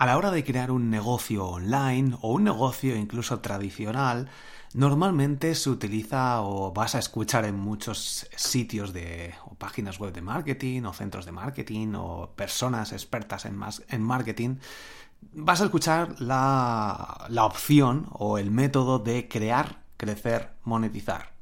A la hora de crear un negocio online o un negocio incluso tradicional, normalmente se utiliza o vas a escuchar en muchos sitios de o páginas web de marketing o centros de marketing o personas expertas en, en marketing, vas a escuchar la, la opción o el método de crear, crecer, monetizar.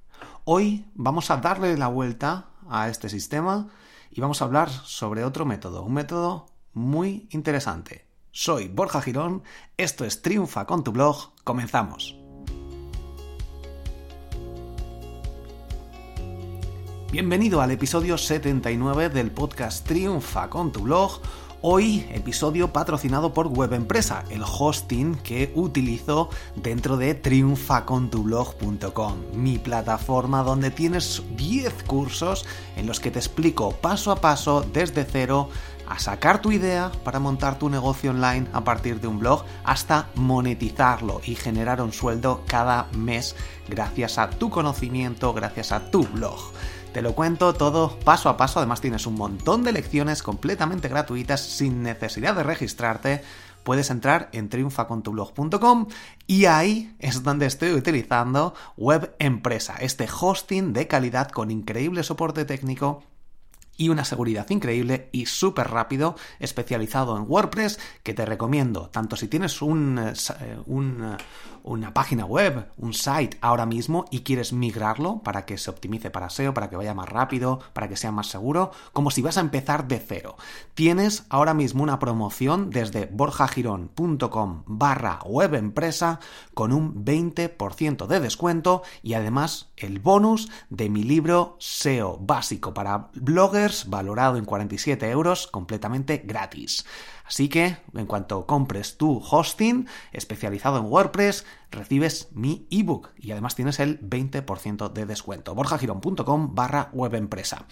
Hoy vamos a darle la vuelta a este sistema y vamos a hablar sobre otro método, un método muy interesante soy Borja Girón, esto es Triunfa con tu blog, comenzamos. Bienvenido al episodio 79 del podcast Triunfa con tu blog. Hoy episodio patrocinado por Web Empresa, el hosting que utilizo dentro de triunfacontublog.com, mi plataforma donde tienes 10 cursos en los que te explico paso a paso desde cero a sacar tu idea para montar tu negocio online a partir de un blog hasta monetizarlo y generar un sueldo cada mes gracias a tu conocimiento, gracias a tu blog. Te lo cuento todo paso a paso, además tienes un montón de lecciones completamente gratuitas sin necesidad de registrarte. Puedes entrar en triunfacontublog.com y ahí es donde estoy utilizando Web Empresa, este hosting de calidad con increíble soporte técnico y una seguridad increíble y súper rápido, especializado en WordPress, que te recomiendo, tanto si tienes un, eh, eh, un, una página web, un site ahora mismo y quieres migrarlo para que se optimice para SEO, para que vaya más rápido, para que sea más seguro, como si vas a empezar de cero. Tienes ahora mismo una promoción desde borjagirón.com barra webempresa con un 20% de descuento y además el bonus de mi libro SEO básico para bloggers valorado en 47 euros completamente gratis. Así que, en cuanto compres tu hosting especializado en WordPress, recibes mi ebook y además tienes el 20% de descuento. borjagirón.com barra webempresa.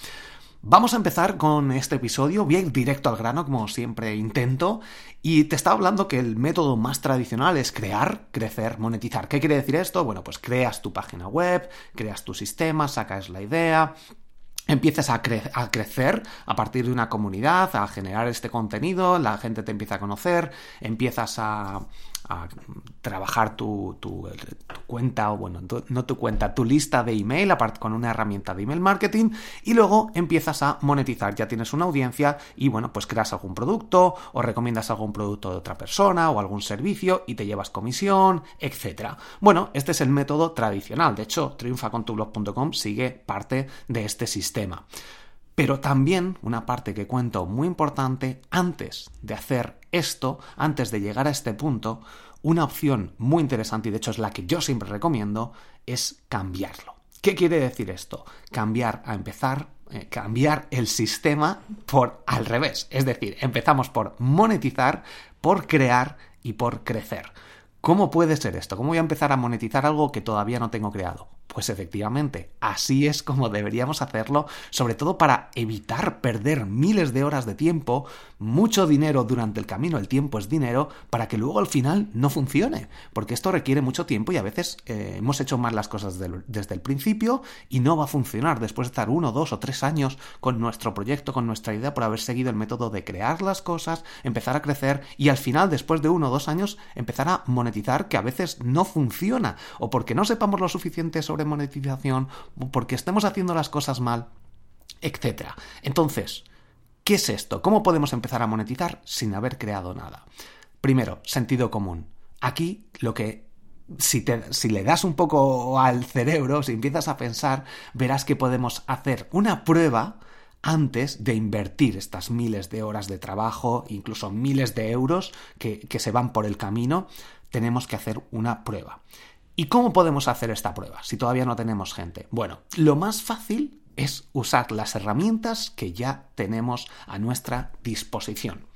Vamos a empezar con este episodio, voy a ir directo al grano como siempre intento y te estaba hablando que el método más tradicional es crear, crecer, monetizar. ¿Qué quiere decir esto? Bueno, pues creas tu página web, creas tu sistema, sacas la idea, empiezas a, crecer a partir de una comunidad, a generar este contenido, la gente te empieza a conocer, empiezas a, a trabajar tu, tu, cuenta, o bueno, no tu cuenta, tu lista de email aparte con una herramienta de email marketing y luego empiezas a monetizar. Ya tienes una audiencia y bueno, pues creas algún producto o recomiendas algún producto de otra persona o algún servicio y te llevas comisión, etcétera. Bueno, este es el método tradicional. De hecho, triunfacontublog.com sigue parte de este sistema. Pero también una parte que cuento muy importante, antes de hacer esto, antes de llegar a este punto, una opción muy interesante, y de hecho es la que yo siempre recomiendo, es cambiarlo. ¿Qué quiere decir esto? Cambiar a empezar, eh, cambiar el sistema por al revés. Es decir, empezamos por monetizar, por crear y por crecer. ¿Cómo puede ser esto? ¿Cómo voy a empezar a monetizar algo que todavía no tengo creado? Pues efectivamente, así es como deberíamos hacerlo, sobre todo para evitar perder miles de horas de tiempo, mucho dinero durante el camino, el tiempo es dinero, para que luego al final no funcione, porque esto requiere mucho tiempo y a veces eh, hemos hecho mal las cosas desde el principio y no va a funcionar. Después de estar uno, dos o tres años con nuestro proyecto, con nuestra idea, por haber seguido el método de crear las cosas, empezar a crecer y al final, después de uno o dos años, empezar a monetizar que a veces no funciona. O porque no sepamos lo suficiente sobre monetización, porque estemos haciendo las cosas mal, etc. Entonces, ¿qué es esto? ¿Cómo podemos empezar a monetizar sin haber creado nada? Primero, sentido común. Aquí lo que si, te, si, le das un poco al cerebro, si empiezas a pensar, verás que podemos hacer una prueba antes de invertir estas miles de horas de trabajo, incluso miles de euros que se van por el camino, tenemos que hacer una prueba. ¿Y cómo podemos hacer esta prueba si todavía no tenemos gente? Bueno, lo más fácil es usar las herramientas que ya tenemos a nuestra disposición.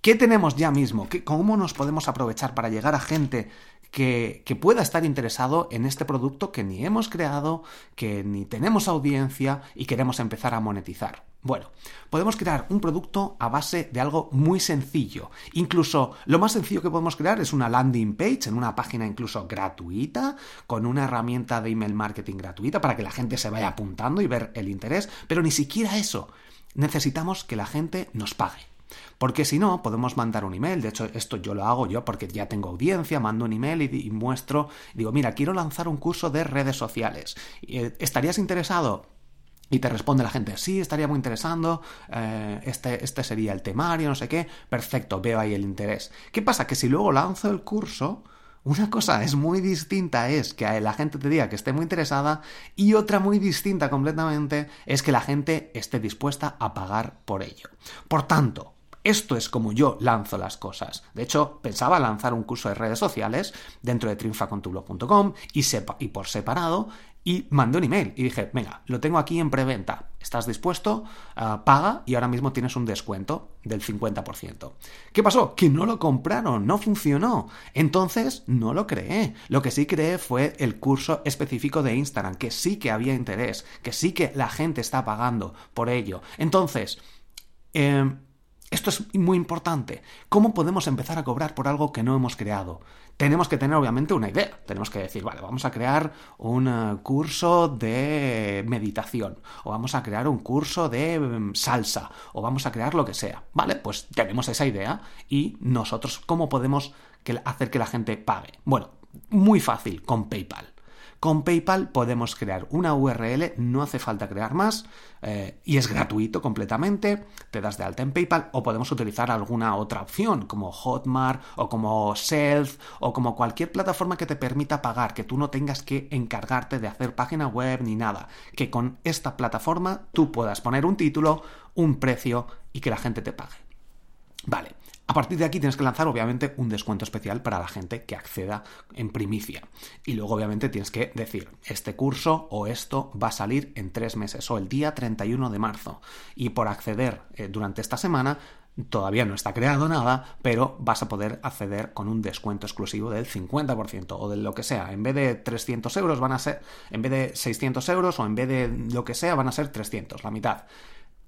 ¿Qué tenemos ya mismo? ¿Cómo nos podemos aprovechar para llegar a gente que, pueda estar interesado en este producto que ni hemos creado, que ni tenemos audiencia y queremos empezar a monetizar? Bueno, podemos crear un producto a base de algo muy sencillo. Incluso lo más sencillo que podemos crear es una landing page en una página incluso gratuita, con una herramienta de email marketing gratuita para que la gente se vaya apuntando y ver el interés, pero ni siquiera eso. Necesitamos que la gente nos pague. Porque si no, podemos mandar un email. De hecho, esto yo lo hago yo porque ya tengo audiencia, mando un email y, muestro, digo, mira, quiero lanzar un curso de redes sociales. Eh, ¿Estarías interesado? Y te responde la gente, sí, estaría muy interesando, eh, este, este sería el temario, no sé qué, perfecto, veo ahí el interés. ¿Qué pasa? Que si luego lanzo el curso, una cosa es muy distinta es que la gente te diga que esté muy interesada y otra muy distinta completamente es que la gente esté dispuesta a pagar por ello. Por tanto, esto es como yo lanzo las cosas. De hecho, pensaba lanzar un curso de redes sociales dentro de triunfacontublog.com y, por separado y mandé un email y dije, venga, lo tengo aquí en preventa. ¿Estás dispuesto? Ah, paga y ahora mismo tienes un descuento del 50%. ¿Qué pasó? Que no lo compraron, no funcionó. Entonces no lo creé. Lo que sí creé fue el curso específico de Instagram, que sí que había interés, que sí que la gente está pagando por ello. Entonces, eh, esto es muy importante. ¿Cómo podemos empezar a cobrar por algo que no hemos creado? Tenemos que tener obviamente una idea. Tenemos que decir, vale, vamos a crear un eh, curso de meditación, o vamos a crear un curso de mm, salsa, o vamos a crear lo que sea. Vale, pues tenemos esa idea y nosotros, ¿cómo podemos hacer que la gente pague? Bueno, muy fácil, con PayPal. Con PayPal podemos crear una URL, no hace falta crear más eh, y es gratuito completamente. Te das de alta en PayPal o podemos utilizar alguna otra opción como Hotmart o como Self o como cualquier plataforma que te permita pagar, que tú no tengas que encargarte de hacer página web ni nada. Que con esta plataforma tú puedas poner un título, un precio y que la gente te pague. Vale. A partir de aquí tienes que lanzar obviamente un descuento especial para la gente que acceda en primicia. Y luego obviamente tienes que decir, este curso o esto va a salir en tres meses o el día 31 de marzo. Y por acceder eh, durante esta semana todavía no está creado nada, pero vas a poder acceder con un descuento exclusivo del 50% o de lo que sea. En vez de 300 euros van a ser, en vez de 600 euros o en vez de lo que sea van a ser 300, la mitad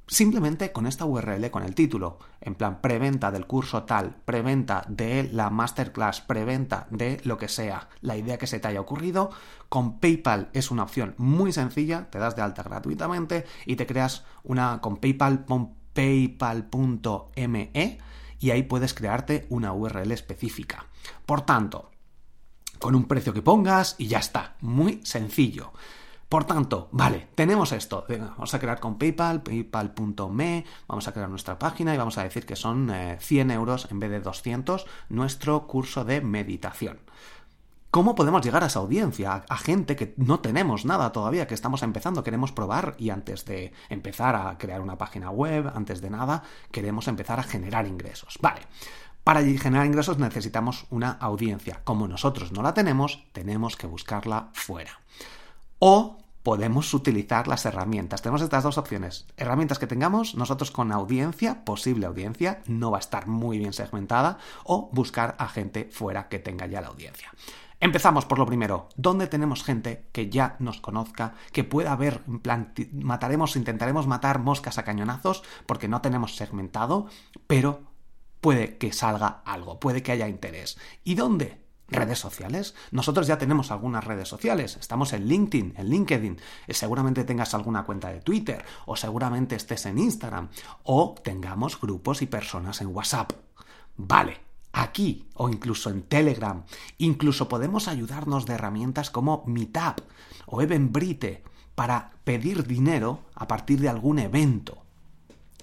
simplemente con esta URL, con el título, en plan preventa del curso tal, preventa de la masterclass, preventa de lo que sea, la idea que se te haya ocurrido, con PayPal es una opción muy sencilla, te das de alta gratuitamente y te creas una con PayPal, paypal.me y ahí puedes crearte una URL específica. Por tanto, con un precio que pongas y ya está, muy sencillo. Por tanto, vale, tenemos esto. vamos a crear con PayPal, paypal.me, vamos a crear nuestra página y vamos a decir que son 100 eh, euros en vez de 200 nuestro curso de meditación. ¿Cómo podemos llegar a esa audiencia? A, gente que no tenemos nada todavía, que estamos empezando, queremos probar y antes de empezar a crear una página web, antes de nada, queremos empezar a generar ingresos. Vale, para generar ingresos necesitamos una audiencia. Como nosotros no la tenemos, tenemos que buscarla fuera o podemos utilizar las herramientas. Tenemos estas dos opciones. Herramientas que tengamos nosotros con audiencia, posible audiencia, no va a estar muy bien segmentada, o buscar a gente fuera que tenga ya la audiencia. Empezamos por lo primero, ¿dónde tenemos gente que ya nos conozca, que pueda ver, mataremos, intentaremos matar moscas a cañonazos porque no tenemos segmentado, pero puede que salga algo, puede que haya interés. ¿Y dónde? Redes sociales. Nosotros ya tenemos algunas redes sociales. Estamos en LinkedIn, en LinkedIn. Eh, seguramente tengas alguna cuenta de Twitter o seguramente estés en Instagram o tengamos grupos y personas en WhatsApp. Vale, aquí o incluso en Telegram. Incluso podemos ayudarnos de herramientas como Meetup o Eventbrite para pedir dinero a partir de algún evento.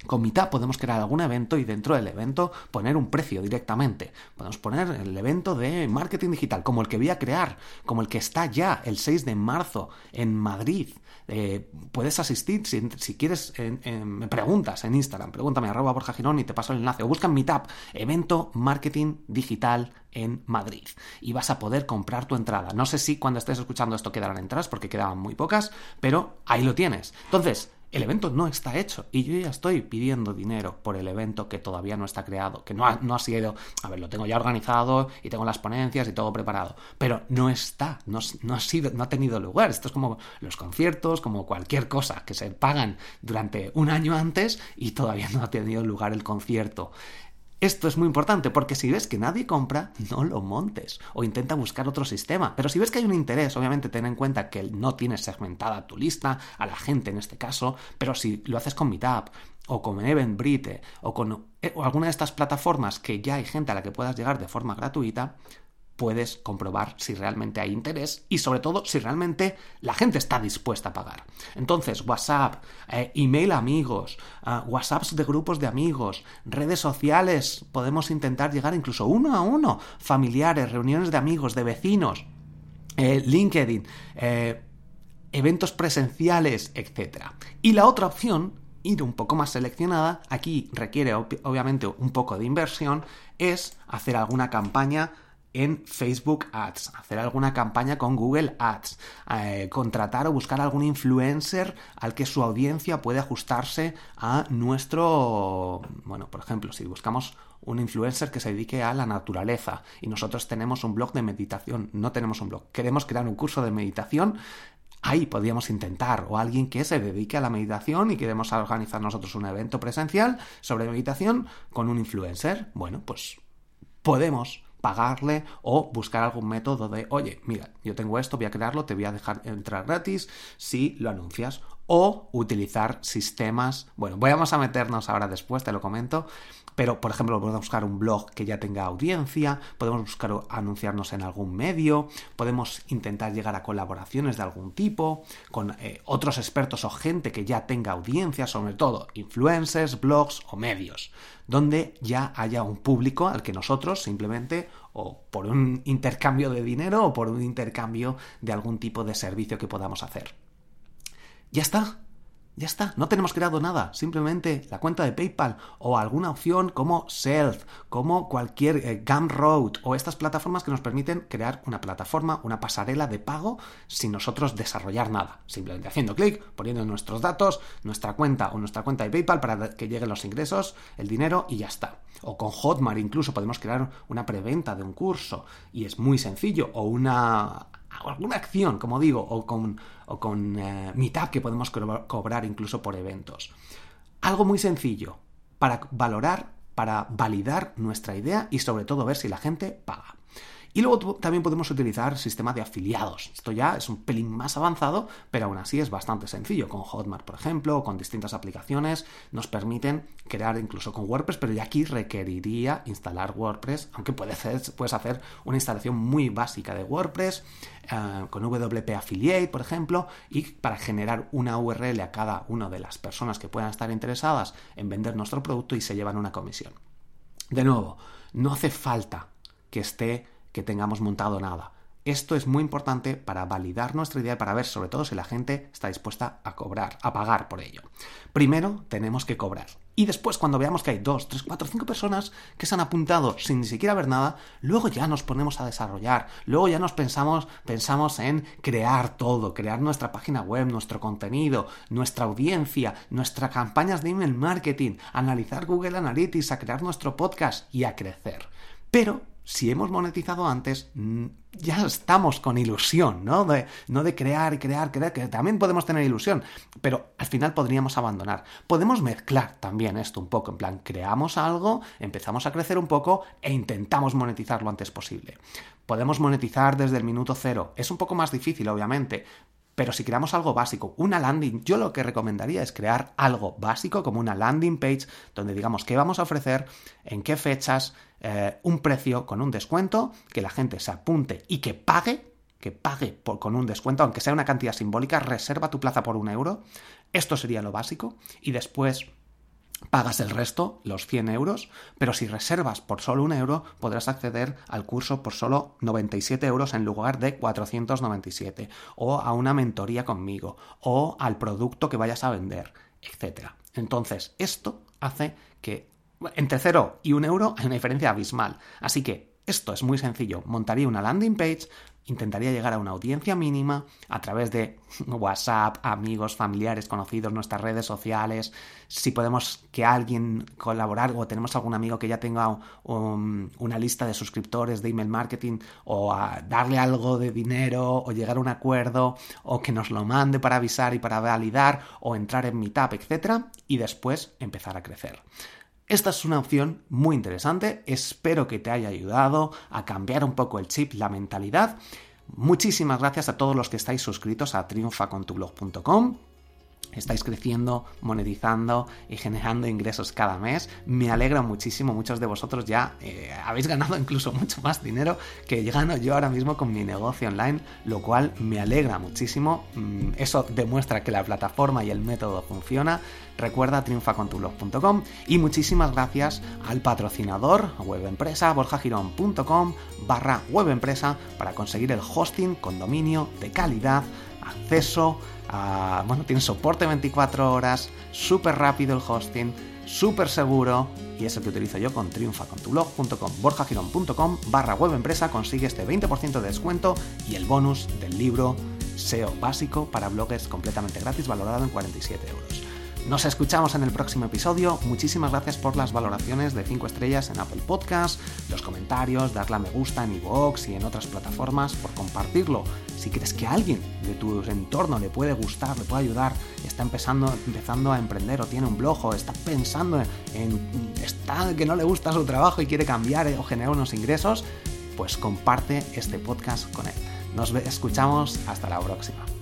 Con mitad podemos crear algún evento y dentro del evento poner un precio directamente. Podemos poner el evento de marketing digital, como el que voy a crear, como el que está ya el 6 de marzo en Madrid. Eh, puedes asistir si, quieres, me preguntas en Instagram, pregúntame arroba Borja Girón y te paso el enlace. O busca en Meetup, evento marketing digital en Madrid. Y vas a poder comprar tu entrada. No sé si cuando estés escuchando esto quedarán entradas, porque quedaban muy pocas, pero ahí lo tienes. Entonces, el evento no está hecho y yo ya estoy pidiendo dinero por el evento que todavía no está creado, que no ha, no ha sido, a ver, lo tengo ya organizado y tengo las ponencias y todo preparado, pero no está, no, no ha sido, no ha tenido lugar. Esto es como los conciertos, como cualquier cosa que se pagan durante un año antes y todavía no ha tenido lugar el concierto. Esto es muy importante porque si ves que nadie compra, no lo montes o intenta buscar otro sistema. Pero si ves que hay un interés, obviamente ten en cuenta que no tienes segmentada tu lista, a la gente en este caso, pero si lo haces con Meetup o con Eventbrite o con eh, alguna de estas plataformas que ya hay gente a la que puedas llegar de forma gratuita, puedes comprobar si realmente hay interés y sobre todo si realmente la gente está dispuesta a pagar. Entonces, WhatsApp, eh, email amigos, uh, WhatsApps de grupos de amigos, redes sociales, podemos intentar llegar incluso uno a uno, familiares, reuniones de amigos, de vecinos, eh, LinkedIn, eh, eventos presenciales, etc. Y la otra opción ir un poco más seleccionada, aquí requiere obviamente un poco de inversión, es hacer alguna campaña en Facebook Ads, hacer alguna campaña con Google Ads, eh, contratar o buscar algún influencer al que su audiencia puede ajustarse a nuestro, bueno, por ejemplo, si buscamos un influencer que se dedique a la naturaleza y nosotros tenemos un blog de meditación, no tenemos un blog, queremos crear un curso de meditación, ahí podríamos intentar, o alguien que se dedique a la meditación y queremos organizar nosotros un evento presencial sobre meditación con un influencer, bueno, pues podemos pagarle o buscar algún método de, oye, mira, yo tengo esto, voy a crearlo, te voy a dejar entrar gratis si lo anuncias. O utilizar sistemas, bueno, vamos a meternos ahora después, te lo comento, pero, por ejemplo, podemos buscar un blog que ya tenga audiencia, podemos buscar anunciarnos en algún medio, podemos intentar llegar a colaboraciones de algún tipo, con eh, otros expertos o gente que ya tenga audiencia, sobre todo influencers, blogs o medios, donde ya haya un público al que nosotros simplemente o por un intercambio de dinero o por un intercambio de algún tipo de servicio que podamos hacer. Ya está, ya está, no tenemos creado nada, simplemente la cuenta de PayPal o alguna opción como Self, como cualquier eh, Gumroad o estas plataformas que nos permiten crear una plataforma, una pasarela de pago sin nosotros desarrollar nada. Simplemente haciendo clic, poniendo nuestros datos, nuestra cuenta o nuestra cuenta de PayPal para que lleguen los ingresos, el dinero y ya está. O con Hotmart incluso podemos crear una preventa de un curso y es muy sencillo o una alguna acción, como digo, o con, o con eh, Meetup que podemos cobrar incluso por eventos. Algo muy sencillo para valorar, para validar nuestra idea y sobre todo ver si la gente paga. Y luego también podemos utilizar sistema de afiliados. Esto ya es un pelín más avanzado, pero aún así es bastante sencillo. Con Hotmart, por ejemplo, o con distintas aplicaciones, nos permiten crear incluso con WordPress, pero ya aquí requeriría instalar WordPress, aunque puedes hacer una instalación muy básica de WordPress eh, con WP Affiliate, por ejemplo, y para generar una URL a cada una de las personas que puedan estar interesadas en vender nuestro producto y se llevan una comisión. De nuevo, no hace falta que esté que tengamos montado nada. Esto es muy importante para validar nuestra idea y para ver sobre todo si la gente está dispuesta a cobrar, a pagar por ello. Primero tenemos que cobrar. Y después, cuando veamos que hay dos, tres, cuatro, cinco personas que se han apuntado sin ni siquiera ver nada, luego ya nos ponemos a desarrollar. Luego ya nos pensamos, pensamos en crear todo, crear nuestra página web, nuestro contenido, nuestra audiencia, nuestras campañas de email marketing, analizar Google Analytics, a crear nuestro podcast y a crecer. Pero si hemos monetizado antes, mm, ya estamos con ilusión, ¿no? De, no de crear y crear, crear, que también podemos tener ilusión, pero al final podríamos abandonar. Podemos mezclar también esto un poco, en plan, creamos algo, empezamos a crecer un poco e intentamos monetizar lo antes posible. Podemos monetizar desde el minuto cero. Es un poco más difícil, obviamente, pero si creamos algo básico, una landing, yo lo que recomendaría es crear algo básico como una landing page donde digamos qué vamos a ofrecer, en qué fechas, eh, un precio con un descuento, que la gente se apunte y que pague, que pague con un descuento, aunque sea una cantidad simbólica, reserva tu plaza por un euro. Esto sería lo básico. Y después pagas el resto, los 100 euros, pero si reservas por solo un euro, podrás acceder al curso por solo 97 euros en lugar de 497, o a una mentoría conmigo, o al producto que vayas a vender, etc. Entonces, esto hace que entre 0 y un euro hay una diferencia abismal. Así que esto es muy sencillo. Montaría una landing page, intentaría llegar a una audiencia mínima a través de WhatsApp, amigos, familiares, conocidos, nuestras redes sociales. Si podemos que alguien colaborar o tenemos algún amigo que ya tenga una lista de suscriptores de email marketing o darle algo de dinero o llegar a un acuerdo o que nos lo mande para avisar y para validar o entrar en Meetup, etc. Y después empezar a crecer. Esta es una opción muy interesante, espero que te haya ayudado a cambiar un poco el chip, la mentalidad. Muchísimas gracias a todos los que estáis suscritos a triunfacontublog.com. estáis creciendo, monetizando y generando ingresos cada mes. Me alegra muchísimo, muchos de vosotros ya eh, habéis ganado incluso mucho más dinero que gano yo ahora mismo con mi negocio online, lo cual me alegra muchísimo. Mm, eso demuestra que la plataforma y el método funciona. Recuerda triunfacontulog.com y muchísimas gracias al patrocinador webempresa borjagirón.com barra webempresa para conseguir el hosting con dominio de calidad, acceso bueno, tiene soporte 24 horas, súper rápido el hosting, súper seguro y es el que utilizo yo con triunfacontulog.com, borjagirón.com barra web empresa consigue este 20% de descuento y el bonus del libro SEO básico para bloggers completamente gratis valorado en 47 euros. Nos escuchamos en el próximo episodio. Muchísimas gracias por las valoraciones de 5 estrellas en Apple Podcast, los comentarios, darle me gusta en iVoox y en otras plataformas, por compartirlo. Si crees que alguien de tu entorno le puede gustar, le puede ayudar, está empezando, empezando a emprender o tiene un blog o está pensando en está, que no le gusta su trabajo y quiere cambiar o generar unos ingresos, pues comparte este podcast con él. Nos escuchamos hasta la próxima.